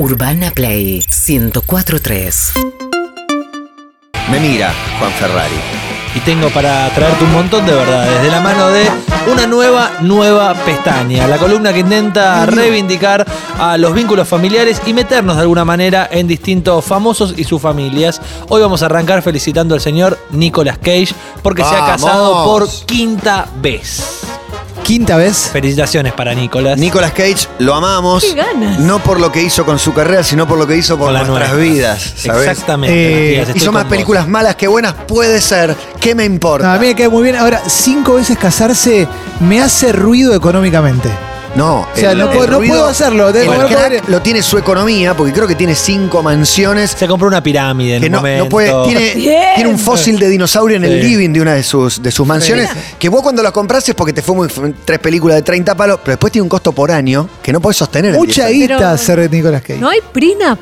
Urbana Play 1043. Me mira Juan Ferrari. Y tengo para traerte un montón de verdades de la mano de una nueva, nueva pestaña. La columna que intenta reivindicar a los vínculos familiares y meternos de alguna manera en distintos famosos y sus familias. Hoy vamos a arrancar felicitando al señor Nicolas Cage porque se ha ¡Vamos! casado por quinta vez. Quinta vez. Felicitaciones para Nicolas. Nicolas Cage, lo amamos. ¡Qué ganas! No por lo que hizo con su carrera, sino por lo que hizo por Con la nuestras nuestra. vidas. ¿sabes? Exactamente. Eh, Matías, estoy Hizo más con vos. películas malas que buenas, puede ser. ¿Qué me No, importa? a mí me queda muy bien. Ahora, cinco veces casarse me hace ruido económicamente. No, O sea, el- no el puedo- no ruido- puedo hacerlo, tengo el que crack poder- lo tiene su economía, porque creo que tiene cinco mansiones. Se compró una pirámide en Que un no, momento. no puede, tiene, Bien. tiene un fósil de dinosaurio en el Sí. living de una de sus, de sus mansiones. Que vos cuando lo compras es porque te fue muy, tres películas de 30 palos, pero después tiene un costo por año que no podés sostener. en Mucha 10 años. guita Pero- hacer Nicolas Cage. ¿No hay prenup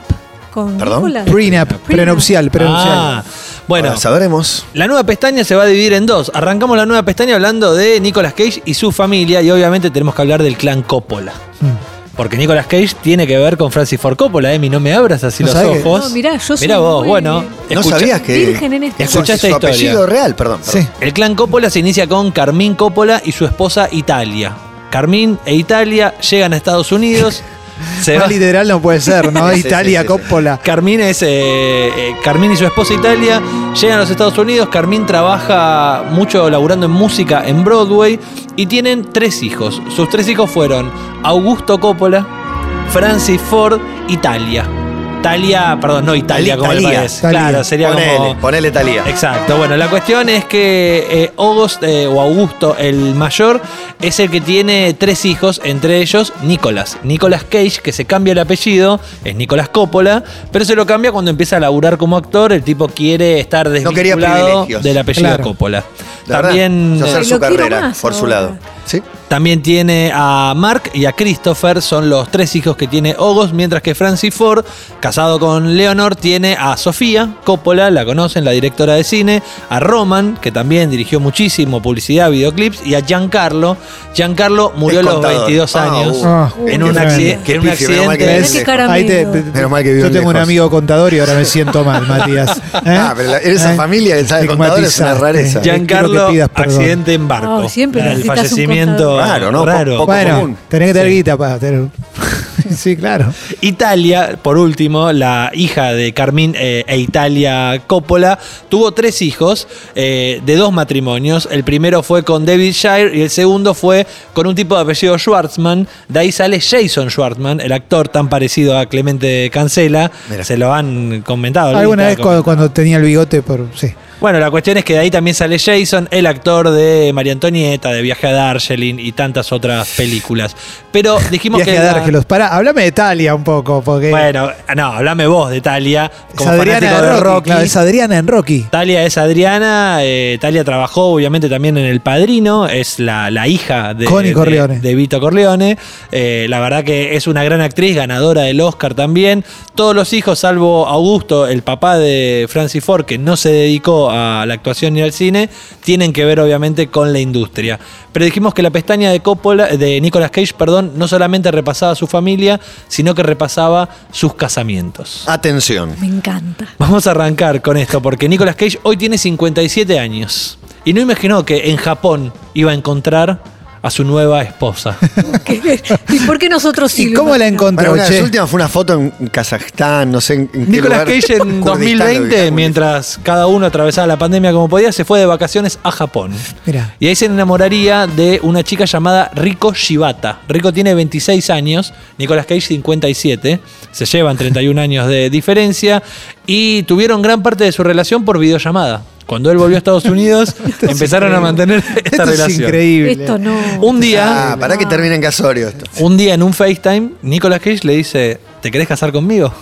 con ¿Perdón? Prenup, prenupcial, prenupcial. Ah, bueno. Ahora sabremos. La nueva pestaña se va a dividir en dos. Arrancamos la nueva pestaña hablando de Nicolas Cage y su familia y obviamente tenemos que hablar del clan Coppola. Mm. Porque Nicolas Cage tiene que ver con Francis Ford Coppola, Emi, no me abras así No los sabés que- ojos. No, mirá, yo soy Mirá vos, muy- bueno. No escucha- sabías que. Virgen en este Escuchá esta su historia. apellido real, perdón. perdón. Sí. El clan Coppola se inicia con Carmín Coppola y su esposa Italia. Carmín e Italia llegan a Estados Unidos. se Más va- literal no puede ser, ¿no? Sí, Italia, sí, sí. Coppola. Carmín es. eh, eh, Carmín y su esposa Italia llegan a los Estados Unidos. Carmín trabaja mucho laburando en música en Broadway y tienen tres hijos. Sus tres hijos fueron Augusto Coppola, Francis Ford, Italia. Italia, perdón, no Italia como parece. Italia. Claro, sería Ponele, como. ponele Talía. Exacto. Bueno, la cuestión es que eh, August, eh, o Augusto, el mayor, es el que tiene tres hijos, entre ellos Nicolas. Nicolas Cage, que se cambia el apellido, es Nicolas Coppola, pero se lo cambia cuando empieza a laburar como actor. El tipo quiere estar No quería desvinculado privilegios. del apellido Claro. Coppola. La También. hacer eh, su Lo quiero carrera más por su lado. ¿Sí? también tiene a Mark y a Christopher, son los tres hijos que tiene August, mientras que Francis Ford, casado con Leonor, tiene a Sofía Coppola, la conocen, la directora de cine, a Roman, que también dirigió muchísimo publicidad, videoclips, y a Giancarlo. Giancarlo murió a los contador. 22 Ah, años uh. Ah, en, un accidente, en un pifio, menos mal que Ahí te- Menos mal Yo tengo un amigo contador y ahora me siento mal, Matías. ¿Eh? Ah, pero la- esa ¿Eh? familia que sabe contador es una rareza. Ya- quiero Giancarlo, que pidas perdón. accidente en barco. Oh, siempre el necesitas un fallecimiento contador. Raro, ¿no? raro. Poco Bueno, común. tenés que tener guita para tener. sí, claro. Italia, por último, la hija de Carmín eh, e Italia Coppola, tuvo tres hijos eh, de dos matrimonios. El primero fue con David Shire y el segundo fue con un tipo de apellido Schwartzman. De ahí sale Jason Schwartzman, el actor tan parecido a Clemente Cancela. Mira. Se lo han comentado. Alguna vez cuando, cuando tenía el bigote por. Sí. Bueno, la cuestión es que de ahí también sale Jason, el actor de María Antonieta, de Viaje a Darjeeling y tantas otras películas. Pero dijimos Viaje que. a la- Dárgelos. Pará, hablame de Talia un poco, porque. Bueno, no, hablame vos de Talia. es Como Adriana fanático de de Rocky. Rocky. claro, es Adriana en Rocky. Talia es Adriana, eh, Talia trabajó obviamente también en El Padrino, es la, la hija de, Connie de- Corleone. de Vito Corleone. Eh, la verdad que es una gran actriz, ganadora del Oscar también. Todos los hijos, salvo Augusto, el papá de Francis Ford, que no se dedicó a la actuación ni al cine, tienen que ver obviamente con la industria. Pero dijimos que la pestaña de Coppola, de Nicolas Cage, perdón, no solamente repasaba su familia, sino que repasaba sus casamientos. Atención. Me encanta. Vamos a arrancar con esto, porque Nicolas Cage hoy tiene 57 años. Y no imaginó que en Japón iba a encontrar a su nueva esposa. ¿Qué- ¿Y por qué nosotros sí? ¿Y cómo la encontró, Bueno, las últimas fue una foto en Kazajstán, no sé en, en qué Nicolas lugar. Cage en Kurdistán, lo 2020, ubicamos. mientras cada uno atravesaba la pandemia como podía, se fue de vacaciones a Japón. Mirá. Y ahí se enamoraría de una chica llamada Riko Shibata. Riko tiene 26 años, Nicolas Cage 57. Se llevan 31 años de diferencia y tuvieron gran parte de su relación por videollamada. Cuando él volvió a Estados Unidos, empezaron a mantener esta Esto es relación. increíble. Esto no. Un día, Ah, para que termine en casorio esto. un día en un FaceTime, Nicolas Cage le dice, ¿te querés casar conmigo?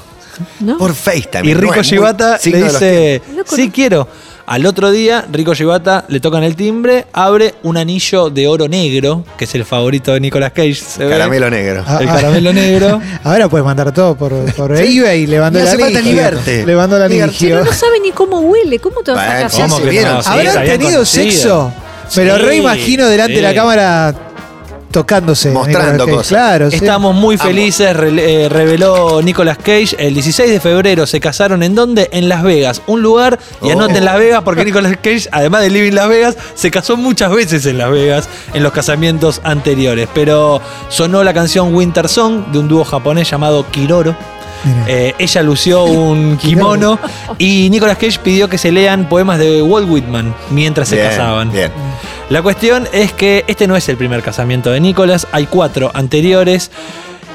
¿No? Por FaceTime. Y no Rico es Shibata signo le dice, sí ¿no? quiero. Al otro día, Rico Shibata le tocan el timbre, abre un anillo de oro negro, que es el favorito de Nicolas Cage. se ve. Caramelo negro. Ah, El ah. caramelo negro. Ahora puedes mandar todo por, por Sí. eBay y le mandó No el anillo. Le mandó el Ni anillo. Pero no sabe ni cómo huele. ¿Cómo te vas a. Sí, ¿Habrán tenido conocido. sexo? Pero Sí, reimagino delante de la cámara tocándose. Mostrando cosas. Claro, sí. Estamos muy felices, re- eh, reveló Nicolas Cage. El 16 de febrero se casaron en dónde? En Las Vegas. Un lugar, y Oh. anoten Las Vegas porque Nicolas Cage, además de Living Las Vegas, se casó muchas veces en Las Vegas en los casamientos anteriores. Pero sonó la canción Winter Song de un dúo japonés llamado Kiroro. Eh, ella lució un kimono y Nicolas Cage pidió que se lean poemas de Walt Whitman mientras se Bien, casaban. Bien. La cuestión es que este no es el primer casamiento de Nicolás, hay cuatro anteriores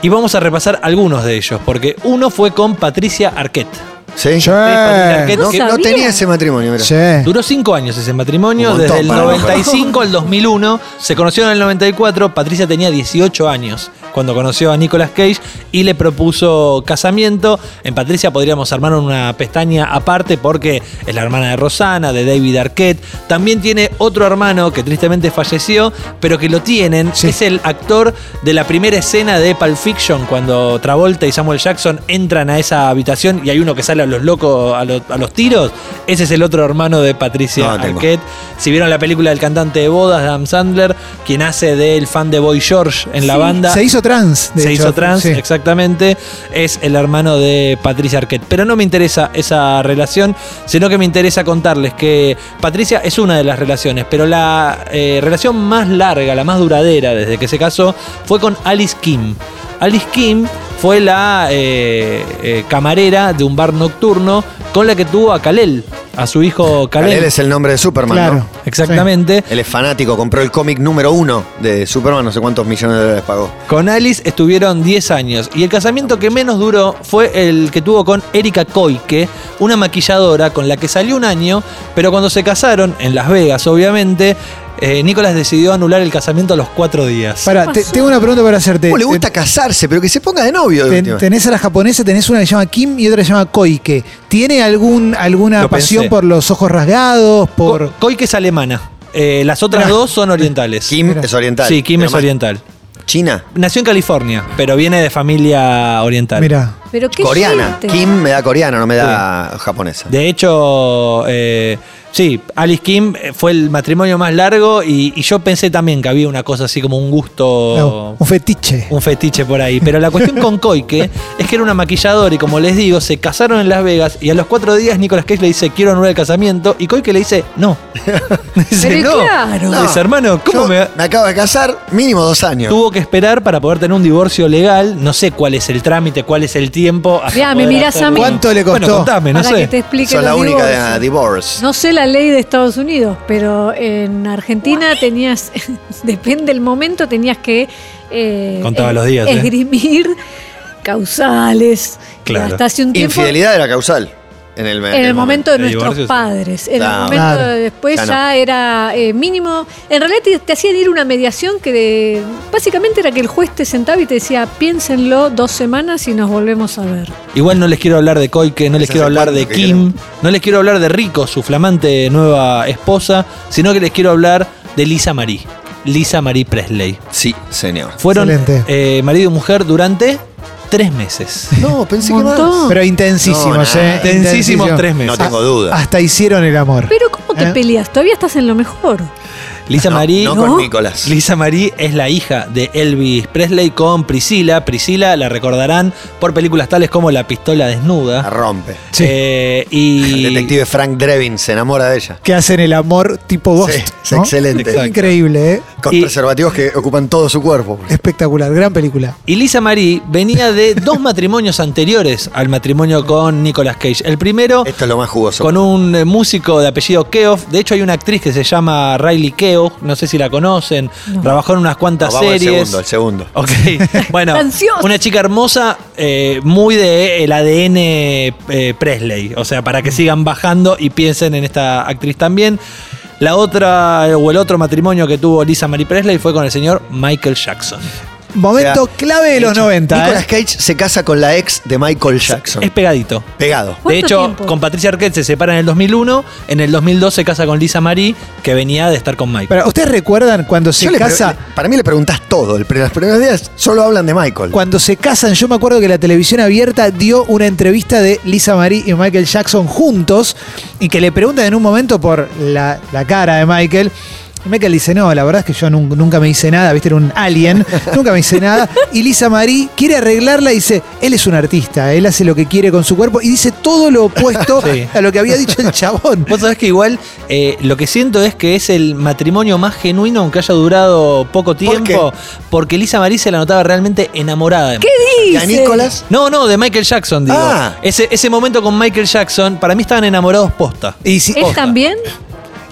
y vamos a repasar algunos de ellos, porque uno fue con Patricia Arquette. ¿Sí? Sí. Arquette, No, que no sabía. tenía ese matrimonio, mira. Sí. Duró cinco años ese matrimonio, desde el para 95 al 2001. Se conocieron en el 94. Patricia tenía 18 años cuando conoció a Nicolas Cage y le propuso casamiento. En Patricia podríamos armar una pestaña aparte porque es la hermana de Rosana, de David Arquette. También tiene otro hermano que tristemente falleció, pero que lo tienen. Sí. Es el actor de la primera escena de Pulp Fiction cuando Travolta y Samuel Jackson entran a esa habitación y hay uno que sale a los locos a los, a los tiros. Ese es el otro hermano de Patricia No. Arquette. Si vieron la película del cantante de bodas, Adam Sandler, quien hace del fan de Boy George en la banda. Se hizo trans. de Se hecho. hizo trans, Sí. exactamente. Es el hermano de Patricia Arquette. Pero no me interesa esa relación, sino que me interesa contarles que Patricia es una de las relaciones, pero la eh, relación más larga, la más duradera desde que se casó, fue con Alice Kim. Alice Kim fue la eh, eh, camarera de un bar nocturno con la que tuvo a Kalel, a su hijo Kalel. Él es el nombre de Superman, Claro. ¿no? Exactamente. Él es fanático, compró el cómic número uno de Superman, no sé cuántos millones de dólares pagó. Con Alice estuvieron 10 años y el casamiento que menos duró fue el que tuvo con Erika Koike, una maquilladora con la que salió un año, pero cuando se casaron, en Las Vegas obviamente, eh, Nicolás decidió anular el casamiento a los cuatro días. Pará, ¿Qué te- pasó? tengo una pregunta para hacerte. ¿Cómo le gusta casarse? Pero que se ponga de novio. de ten- última. tenés a la japonesa, tenés una que se llama Kim y otra que se llama Koike. ¿Tiene algún, alguna Lo pasión pensé. por los ojos rasgados? Por... Ko- Koike es alemana. Eh, las otras Mirá. dos son orientales. Kim Mira. es oriental. Sí, Kim Pero es más- oriental. China. Nació en California, pero viene de familia oriental. Mira. Pero qué Coreana. gente. Kim me da coreana, no me da japonesa. De hecho, eh, sí, Alice Kim eh, fue el matrimonio más largo y, y yo pensé también que había una cosa así como un gusto, No, un fetiche. un fetiche por ahí. Pero la cuestión con Koike es que era una maquilladora y como les digo, se casaron en Las Vegas y a los cuatro días Nicolas Cage le dice quiero anular el casamiento y Koike le dice no. dice Pero no. claro. Dice hermano, ¿cómo Yo me...? me acabo de casar, mínimo dos años. Tuvo que esperar para poder tener un divorcio legal. No sé cuál es el trámite, cuál es el tiempo. Mirá, me mirás a mí. ¿Cuánto le costó? Bueno, contame, no Para que sé. te explique Son la única de ah, divorce. No sé la ley de Estados Unidos, pero en Argentina tenías, depende del momento, tenías que eh, Contaba los días, ¿eh? esgrimir causales. Claro. Hasta hace un tiempo. Infidelidad era causal. En el, En el momento de nuestros divorcio, padres. En Claro. el momento Claro. de después Ya ya, no. era eh, mínimo. En realidad te, te hacían ir una mediación que de- básicamente era que el juez te sentaba y te decía, piénsenlo dos semanas y nos volvemos a ver. Igual no les quiero hablar de Koike, no les ¿Hace quiero hablar de Kim, no les quiero hablar de Rico, su flamante nueva esposa, sino que les quiero hablar de Lisa Marie. Lisa Marie Presley. Sí, señor. Fueron eh, marido y mujer durante tres meses. No, pensé que más. Pero intensísimos, No, ¿eh? nada. Intensísimos tres meses. No tengo duda. Hasta hicieron el amor. Pero ¿cómo te ¿Eh? peleas? Todavía estás en lo mejor. Lisa No, Marie. no ¿no? con Nicolás. Lisa Marie es la hija de Elvis Presley con Priscila. Priscila la recordarán por películas tales como La pistola La desnuda. rompe. Sí. Eh, El y detective Frank Drebin se enamora de ella. Que hacen el amor tipo Ghost. Sí, es ¿no? excelente. Exacto. Increíble, ¿eh? Con Y- preservativos que ocupan todo su cuerpo. Espectacular, gran película. Y Lisa Marie venía de dos matrimonios anteriores al matrimonio con Nicolas Cage. El primero Esto es lo más jugoso. con un músico de apellido Keough. De hecho, hay una actriz que se llama Riley Keough. No sé si la conocen. No. Trabajó en unas No, cuantas vamos al series. segundo, al segundo. Ok, bueno, una chica hermosa, eh, muy de el ADN eh, Presley, o sea, para que sigan bajando y piensen en esta actriz también. La otra, eh, o el otro matrimonio que tuvo Lisa Marie Presley fue con el señor Michael Jackson. Momento O sea, clave de los hecho, 90. Nicolas ¿eh? Cage se casa con la ex de Michael Jackson. Es pegadito. Pegado. De ¿Cuánto hecho, tiempo? con Patricia Arquette se separa en el 2001, en el 2002 se casa con Lisa Marie, que venía de estar con Michael. Pero, ¿ustedes recuerdan cuando se Yo le casa? para mí le preguntás todo. El, los primeros días solo hablan de Michael. Cuando se casan, yo me acuerdo que la televisión abierta dio una entrevista de Lisa Marie y Michael Jackson juntos y que le preguntan en un momento por la, la cara de Michael Y Michael dice, no, la verdad es que yo nun- nunca me hice nada, viste, era un alien, nunca me hice nada. Y Lisa Marie quiere arreglarla y dice, él es un artista, él hace lo que quiere con su cuerpo y dice todo lo opuesto Sí. a lo que había dicho el chabón. Vos sabés que igual eh, lo que siento es que es el matrimonio más genuino, aunque haya durado poco tiempo, porque Lisa Marie se la notaba realmente enamorada de ¿Qué ¿Y a dice? Nicolás? No, no, de Michael Jackson, digo. Ah. Ese, ese momento con Michael Jackson, para mí estaban enamorados posta. Y si, ¿Él también?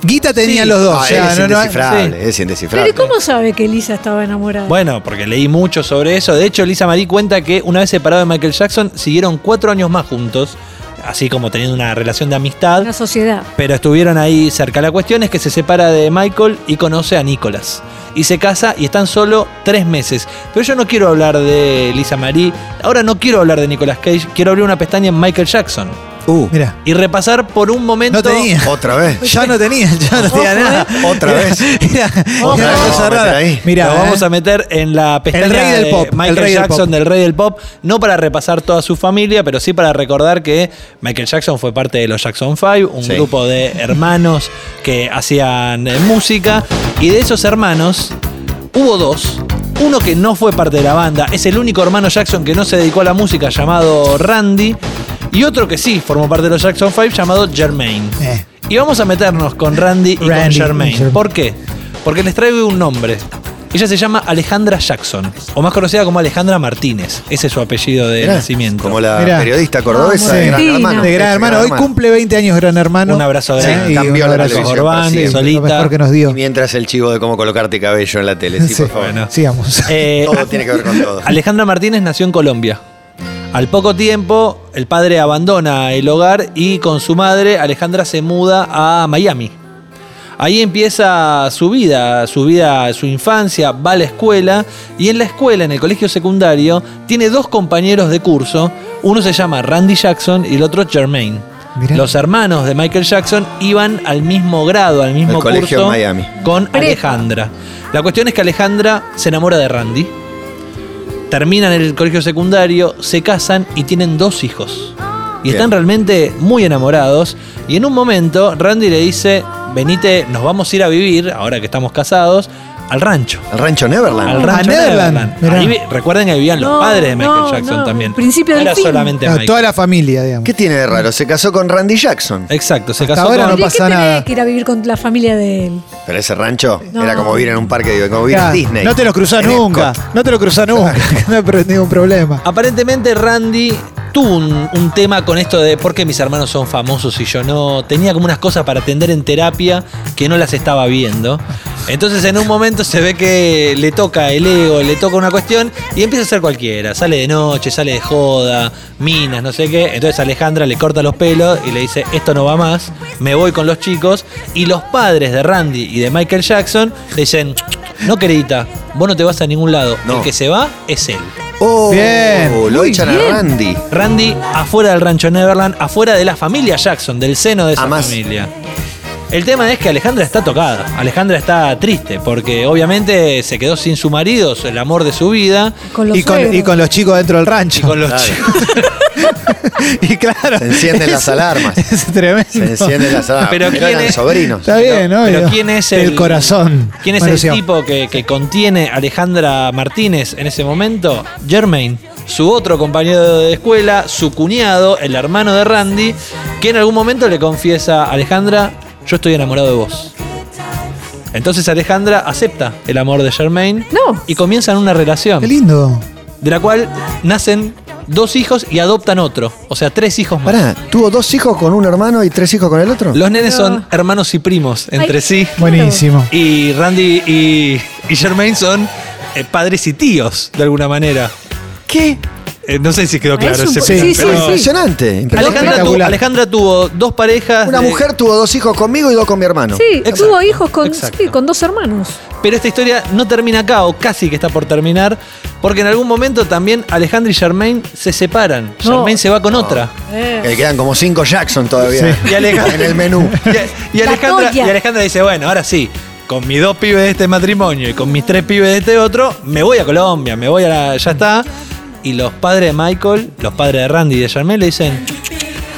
Guita tenían Sí. los dos. Ah, o sea, él es no- no- indescifrable, sí. es indescifrable. ¿Pero y cómo sabe que Lisa estaba enamorada? Bueno, porque leí mucho sobre eso. De hecho, Lisa Marie cuenta que una vez separado de Michael Jackson, siguieron cuatro años más juntos, así como teniendo una relación de amistad. Una sociedad. Pero estuvieron ahí cerca. La cuestión es que se separa de Michael y conoce a Nicholas. Y se casa y están solo tres meses. Pero yo no quiero hablar de Lisa Marie. Ahora no quiero hablar de Nicolas Cage. Quiero abrir una pestaña en Michael Jackson. Uh, Mira, Y repasar por un momento. no tenía. otra vez. Ya no tenía, ya no tenía Ojo, nada. Otra vez. Mira, Otra mira cosa rara. Lo vamos eh. a meter en la pestaña El rey del de pop, el Michael rey Jackson pop. del rey del pop, no para repasar toda su familia, pero sí para recordar que Michael Jackson fue parte de los Jackson 5, un Sí. grupo de hermanos que hacían eh, música y de esos hermanos hubo dos. Uno que no fue parte de la banda, es el único hermano Jackson que no se dedicó a la música llamado Randy, y otro que sí formó parte de los Jackson 5 llamado Jermaine. Eh. Y vamos a meternos con Randy y con Randy Jermaine. Jermaine. ¿Por qué? Porque les traigo un nombre. Ella se llama Alejandra Jackson, o más conocida como Alejandra Martínez. Ese es su apellido de Mirá, nacimiento. Como la Mirá. periodista cordobesa de Gran. Hermano. de Gran Hermano. Hoy cumple 20 años Gran Hermano. Un abrazo Sí, grande. y Cambió un abrazo. Orbán, solita. Lo mejor que nos dio. Y mientras el chivo de cómo colocarte cabello en la tele. Sí, Sí. por favor. Bueno. Sigamos. Eh, Todo tiene que ver con todo. Alejandra Martínez nació en Colombia. Al poco tiempo, el padre abandona el hogar y con su madre, Alejandra se muda a Miami. Ahí empieza su vida, su vida, su infancia, va a la escuela y en la escuela, en el colegio secundario, tiene dos compañeros de curso. Uno se llama Randy Jackson y el otro Jermaine. Mirá. Los hermanos de Michael Jackson iban al mismo grado, al mismo colegio curso Miami. con. Alejandra. La cuestión es que Alejandra se enamora de Randy terminan el colegio secundario, se casan y tienen dos hijos. Y Bien. están realmente muy enamorados. Y en un momento Randy le dice, venite, nos vamos a ir a vivir, ahora que estamos casados, al rancho. El rancho Neverland. Al rancho Neverland. Neverland. Mirá. Ahí vi- recuerden que vivían los No, padres de Michael no, Jackson no, también. principio No del era fin. solamente No, Michael. toda la familia, digamos. ¿Qué tiene de raro? Se casó con Randy Jackson. Exacto, se Hasta casó ahora con... no ¿Y qué pasa tenés nada. que ir a vivir con la familia de él? Pero ese rancho No. era como vivir en un parque, digo, como vivir en Disney. No te lo cruzás En nunca. Epcot. No te lo cruzás nunca. No hay ningún problema. Aparentemente Randy tuvo un, un tema con esto de por qué mis hermanos son famosos y yo no. Tenía como unas cosas para atender en terapia que no las estaba viendo. Entonces en un momento se ve que le toca el ego, le toca una cuestión y empieza a ser cualquiera. Sale de noche, sale de joda, minas, no sé qué. Entonces Alejandra le corta los pelos y le dice, esto no va más, me voy con los chicos. Y los padres de Randy y de Michael Jackson le dicen, no querida, vos no te vas a ningún lado. No. El que se va es él. Oh, Bien. lo Muy echan bien. a Randy. Randy afuera del rancho Neverland, afuera de la familia Jackson, del seno de esa Además- familia. El tema es que Alejandra está tocada, Alejandra está triste, porque obviamente se quedó sin su marido, el amor de su vida, Con los Y con, suegros. y con los chicos dentro del rancho. y con los Claro. chicos. Y claro. Se encienden las alarmas. Es tremendo. Se encienden las alarmas. Pero ¿quién eran es? sobrinos. Está bien, ¿no? Pero ¿quién es el, El corazón. ¿Quién es el tipo que, que contiene a Alejandra Martínez en ese momento? Jermaine, su otro compañero de escuela, su cuñado, el hermano de Randy, que en algún momento le confiesa a Alejandra, yo estoy enamorado de vos. Entonces Alejandra acepta el amor de Jermaine No. y comienzan una relación Qué lindo. de la cual nacen dos hijos y adoptan otro, o sea, tres hijos más. Pará, ¿tuvo dos hijos con un hermano y tres hijos con el otro? Los nenes No. son hermanos y primos entre Ay. sí. Buenísimo. Y Randy y, y Jermaine son eh, padres y tíos, de alguna manera. ¿Qué? Eh, no sé si quedó claro es un ese sí, sí, pero- sí. Impresionante. impresionante. Alejandra, tuvo, Espectacular. Alejandra tuvo dos parejas. Una de- mujer tuvo dos hijos conmigo y dos con mi hermano. Sí, Exacto, tuvo hijos con, exacto. sí, con dos hermanos. Pero esta historia no termina acá, o casi que está por terminar, porque en algún momento también Alejandra y Jermaine se separan. No. Jermaine se va con otra. Eh. Que quedan como cinco Jackson todavía Y Alejandra- en el menú. Y, y La Alejandra, toya. Alejandra dice, bueno, ahora sí, con mis dos pibes de este matrimonio y con mis tres pibes de este otro, me voy a Colombia, me voy a la, ya está. Y los padres de Michael, los padres de Randy y de Jermaine le dicen,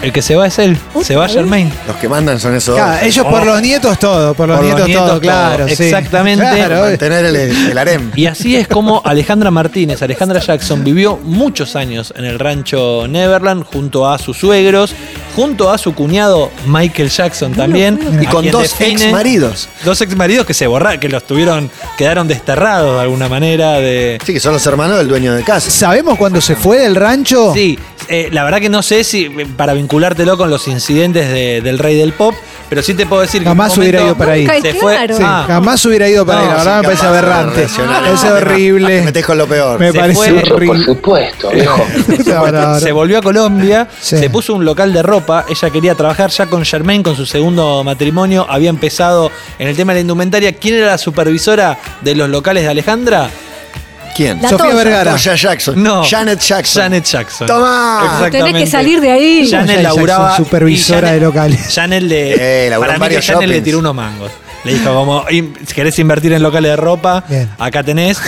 El que se va es él, se va? Germain. Los que mandan son esos Claro, dos. ellos por los nietos todo, por los Por los nietos, nietos todo, todo, claro. sí. exactamente. Claro, Mantener el, el harem. Y así es como Alejandra Martínez, Alejandra Jackson, vivió muchos años en el rancho Neverland junto a sus suegros, junto a su cuñado Michael Jackson también. Y con dos define- ex maridos. Dos ex maridos que se borraron, que los tuvieron, quedaron desterrados de alguna manera de. Sí, que son los hermanos del dueño de casa. ¿Sabemos cuándo se fue del rancho? Sí, eh, la verdad que no sé si para vinculártelo con los incidentes de- del rey del pop, pero sí te puedo decir que en un Jamás hubiera ido para ahí. Se claro. fue, Sí, Ah. jamás hubiera ido para No, ahí, la verdad me parece aberrante. Es horrible. metés con lo peor. Me Se parece fue- Por horrible. supuesto, viejo. No, no, no. Se volvió a Colombia, Sí. se puso un local de ropa, ella quería trabajar ya con Germain, con su segundo matrimonio, había empezado en el tema de la indumentaria. ¿Quién era la supervisora de los locales de Alejandra? ¿Quién? La Sofía Toya. Vergara. Toya Jackson. No. Janet Jackson. Janet Jackson. Tomá. Tenés que salir de ahí. Janet laburaba. Jackson, supervisora Janet- de locales. Janet le. Eh, para mí que Janet le tiró unos mangos. Le dijo, como, "Im- si querés invertir en locales de ropa, Bien. acá tenés.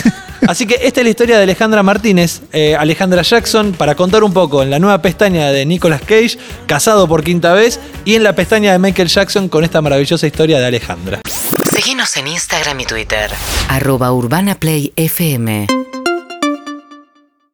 Así que esta es la historia de Alejandra Martínez, eh, Alejandra Jackson, para contar un poco en la nueva pestaña de Nicolas Cage, casado por quinta vez, y en la pestaña de Michael Jackson con esta maravillosa historia de Alejandra. Seguinos en Instagram y Twitter. Arroba Urbana Play FM.